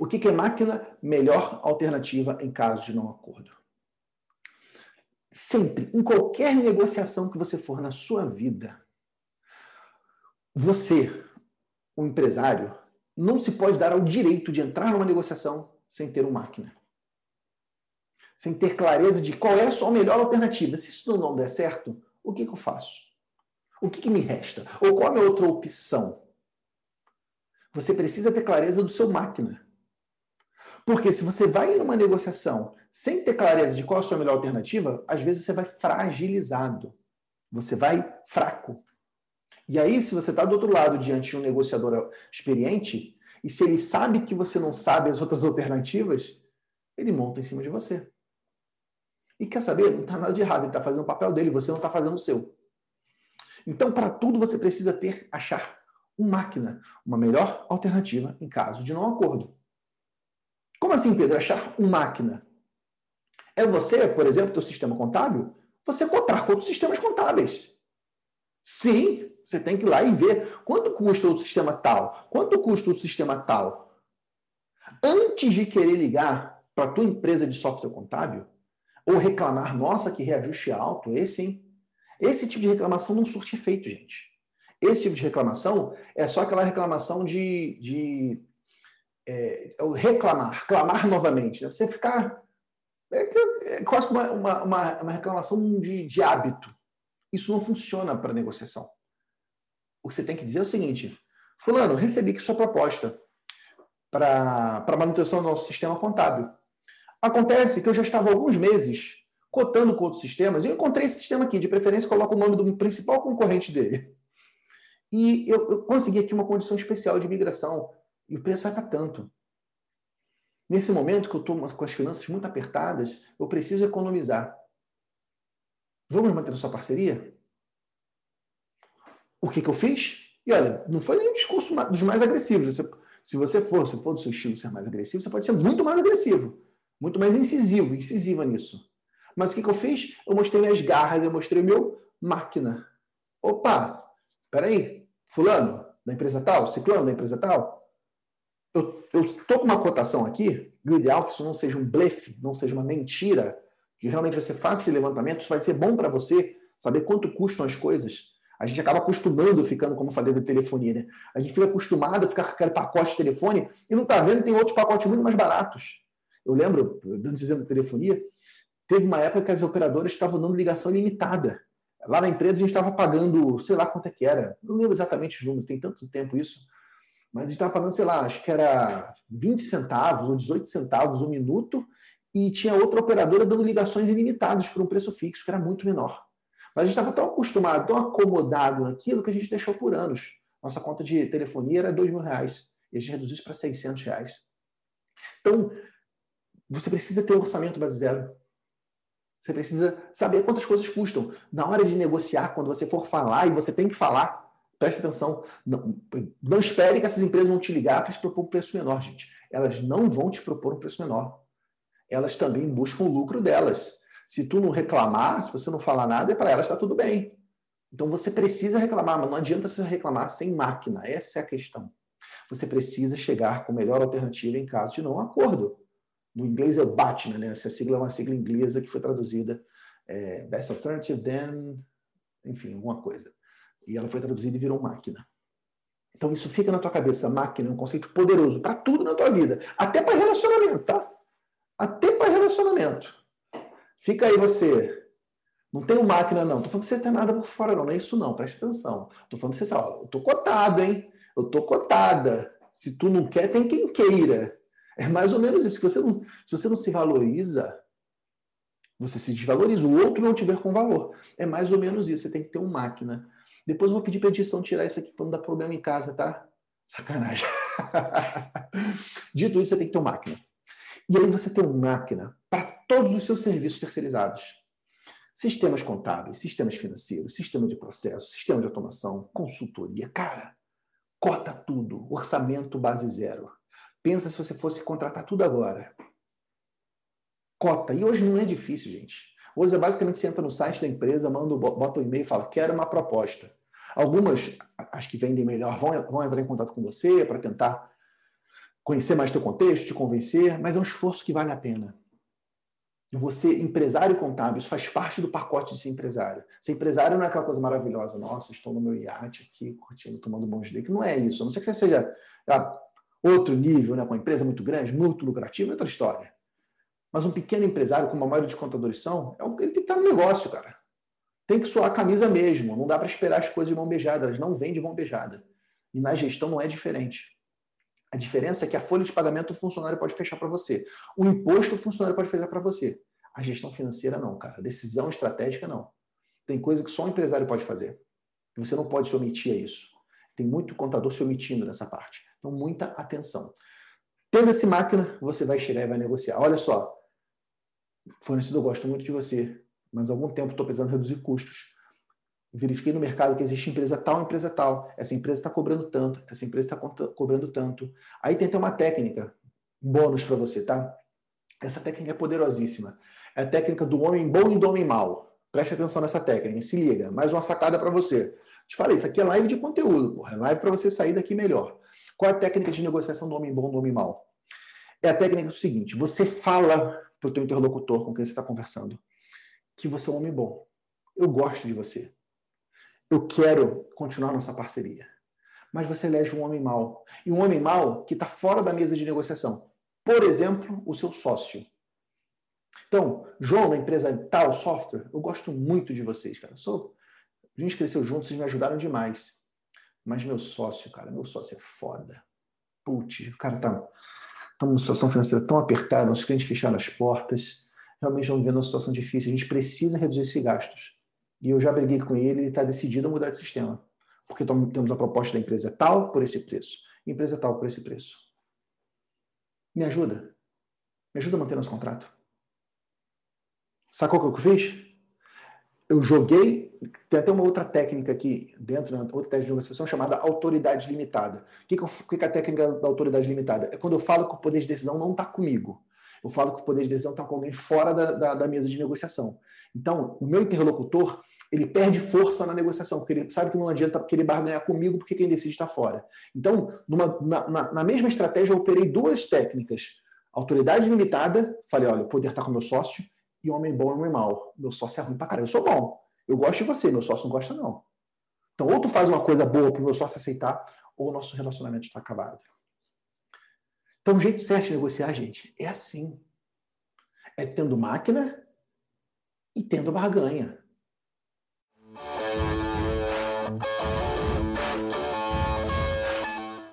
O que, que é máquina? Melhor alternativa em caso de não acordo. Sempre, em qualquer negociação que você for na sua vida, você, o empresário, não se pode dar ao direito de entrar numa negociação sem ter uma máquina. Sem ter clareza de qual é a sua melhor alternativa. Se isso não der certo, o que, que eu faço? O que, que me resta? Ou qual é a minha outra opção? Você precisa ter clareza do seu máquina. Porque se você vai numa negociação sem ter clareza de qual é a sua melhor alternativa, às vezes você vai fragilizado. Você vai fraco. E aí, se você está do outro lado diante de um negociador experiente, e se ele sabe que você não sabe as outras alternativas, ele monta em cima de você. E quer saber? Não está nada de errado, ele está fazendo o papel dele, você não está fazendo o seu. Então, para tudo, você precisa ter, achar uma máquina, uma melhor alternativa em caso de não acordo. Como assim, Pedro? Achar uma máquina? É você, por exemplo, teu sistema contábil, você cotar com outros sistemas contábeis. Sim, você tem que ir lá e ver quanto custa o sistema tal, quanto custa o sistema tal. Antes de querer ligar para a tua empresa de software contábil, ou reclamar, nossa, que reajuste alto, esse, hein? Esse tipo de reclamação não surte efeito, gente. Esse tipo de reclamação é só aquela reclamação de, de é, é reclamar, clamar novamente. Né? Você ficar. É, é quase uma, uma, uma, reclamação de, de hábito. Isso não funciona para negociação. O que você tem que dizer é o seguinte: Fulano, recebi aqui sua proposta para manutenção do nosso sistema contábil. Acontece que eu já estava alguns meses cotando com outros sistemas, e eu encontrei esse sistema aqui, de preferência coloco o nome do principal concorrente dele. E eu, eu consegui aqui uma condição especial de migração, e o preço vai para tanto. Nesse momento que eu estou com as finanças muito apertadas, eu preciso economizar. Vamos manter a sua parceria? O que, que eu fiz? E olha, não foi nem um discurso dos mais agressivos. se você for, se for do seu estilo ser mais agressivo, você pode ser muito mais agressivo muito mais incisivo, incisiva nisso. Mas o que, que eu fiz? Eu mostrei minhas garras, eu mostrei meu máquina. Opa, peraí, fulano, da empresa tal, ciclano da empresa tal, eu estou com uma cotação aqui, o ideal é que isso não seja um blefe, não seja uma mentira, que realmente você faça esse levantamento, isso vai ser bom para você saber quanto custam as coisas. A gente acaba acostumando, ficando, como eu falei, da telefonia, né? A gente fica acostumado a ficar com aquele pacote de telefone e não está vendo tem outros pacotes muito mais baratos. Eu lembro, dando exemplo de telefonia, teve uma época que as operadoras estavam dando ligação ilimitada. Lá na empresa a gente estava pagando, sei lá quanto é que era, não lembro exatamente os números, tem tanto tempo isso, mas a gente estava pagando, sei lá, acho que era 20 centavos ou 18 centavos um minuto, e tinha outra operadora dando ligações ilimitadas por um preço fixo, que era muito menor. Mas a gente estava tão acostumado, tão acomodado naquilo que a gente deixou por anos. Nossa conta de telefonia era dois mil reais, e a gente reduziu isso para 600 reais. Então, você precisa ter um orçamento base zero. Você precisa saber quantas coisas custam. Na hora de negociar, quando você for falar, e você tem que falar, preste atenção. Não, não espere que essas empresas vão te ligar para te propor um preço menor, gente. Elas não vão te propor um preço menor. Elas também buscam o lucro delas. Se tu não reclamar, se você não falar nada, é para elas está tudo bem. Então você precisa reclamar, mas não adianta você reclamar sem máquina. Essa é a questão. Você precisa chegar com a melhor alternativa em caso de não acordo no inglês é o BATNA, né? Essa sigla é uma sigla inglesa que foi traduzida é, Best Alternative Then, enfim, alguma coisa. E ela foi traduzida e virou máquina. Então isso fica na tua cabeça. Máquina é um conceito poderoso para tudo na tua vida, até para relacionamento, tá? Até para relacionamento. Fica aí você. Não tenho máquina, não. Tô falando que você tem nada por fora, não. Não é isso, não. Presta atenção. Tô falando que você sabe, ó, eu tô cotado, hein? Eu tô cotada. Se tu não quer, tem quem queira. É mais ou menos isso. Se você não se, você não se valoriza, você se desvaloriza. O outro não tiver com valor. É mais ou menos isso. Você tem que ter uma máquina. Depois eu vou pedir para edição tirar isso aqui para não dar problema em casa, tá? Sacanagem. Dito isso, você tem que ter uma máquina. E aí você tem uma máquina para todos os seus serviços terceirizados. Sistemas contábeis, sistemas financeiros, sistema de processo, sistema de automação, consultoria. Cara, cota tudo. Orçamento base zero. Pensa se você fosse contratar tudo agora. Cota. E hoje não é difícil, gente. Hoje é basicamente você entra no site da empresa, manda, bota um e-mail e fala, quero uma proposta. Algumas, as que vendem melhor, vão, vão entrar em contato com você para tentar conhecer mais teu contexto, te convencer, mas é um esforço que vale a pena. Você, empresário contábil, isso faz parte do pacote de ser empresário. Ser empresário não é aquela coisa maravilhosa, nossa, estou no meu iate aqui, curtindo, tomando bons drinks. Não é isso. A não ser que você seja ah, outro nível, né, com uma empresa muito grande, muito lucrativa, é outra história. Mas um pequeno empresário, como a maioria dos contadores são, é ele tem que estar no negócio, cara. Tem que suar a camisa mesmo. Não dá para esperar as coisas de mão beijada. Elas não vêm de mão beijada. E na gestão não é diferente. A diferença é que a folha de pagamento o funcionário pode fechar para você. O imposto o funcionário pode fazer para você. A gestão financeira não, cara. A decisão estratégica não. Tem coisa que só o empresário pode fazer. Você não pode se omitir a isso. Tem muito contador se omitindo nessa parte. Então, muita atenção. Tendo essa máquina, você vai chegar e vai negociar. Olha só, fornecedor, eu gosto muito de você, mas há algum tempo estou precisando reduzir custos verifiquei no mercado que existe empresa tal, empresa tal. Essa empresa está cobrando tanto, essa empresa está cobrando tanto. Aí tem até uma técnica, bônus para você, tá? Essa técnica é poderosíssima. É a técnica do homem bom e do homem mau. Preste atenção nessa técnica, se liga. Mais uma sacada para você. Te falei, isso aqui é live de conteúdo, porra. É live para você sair daqui melhor. Qual é a técnica de negociação do homem bom e do homem mau? É a técnica do seguinte: você fala para o teu interlocutor com quem você está conversando que você é um homem bom. Eu gosto de você eu quero continuar nossa parceria. Mas você elege um homem mau. E um homem mau que está fora da mesa de negociação. Por exemplo, o seu sócio. Então, João, da empresa tal software, eu gosto muito de vocês, cara. Sou, a gente cresceu juntos, vocês me ajudaram demais. Mas meu sócio, cara, meu sócio é foda. Putz, o cara tá, tá numa situação financeira tão apertada, nossos clientes fecharam as portas, realmente estão vivendo uma situação difícil. A gente precisa reduzir esses gastos. E eu já briguei com ele, ele está decidido a mudar de sistema. Porque temos a proposta da empresa tal por esse preço, empresa tal por esse preço. Me ajuda. Me ajuda a manter nosso contrato. Sacou o que eu fiz? Eu joguei. Tem até uma outra técnica aqui dentro, né, outra técnica de negociação chamada autoridade limitada. O que, que, que é a técnica da autoridade limitada? É quando eu falo que o poder de decisão não está comigo. Eu falo que o poder de decisão está com alguém fora da, da, da mesa de negociação. Então, o meu interlocutor ele perde força na negociação, porque ele sabe que não adianta querer barganhar comigo, porque quem decide está fora. Então, numa, na, na, mesma estratégia, eu operei duas técnicas. Autoridade limitada, falei, olha, o poder está com meu sócio, e homem bom e homem mau. Meu sócio é ruim pra caralho. Eu sou bom. Eu gosto de você, meu sócio não gosta, não. Então, ou tu faz uma coisa boa para o meu sócio aceitar, ou o nosso relacionamento está acabado. Então, o jeito certo de negociar, gente, é assim. É tendo máquina e tendo barganha.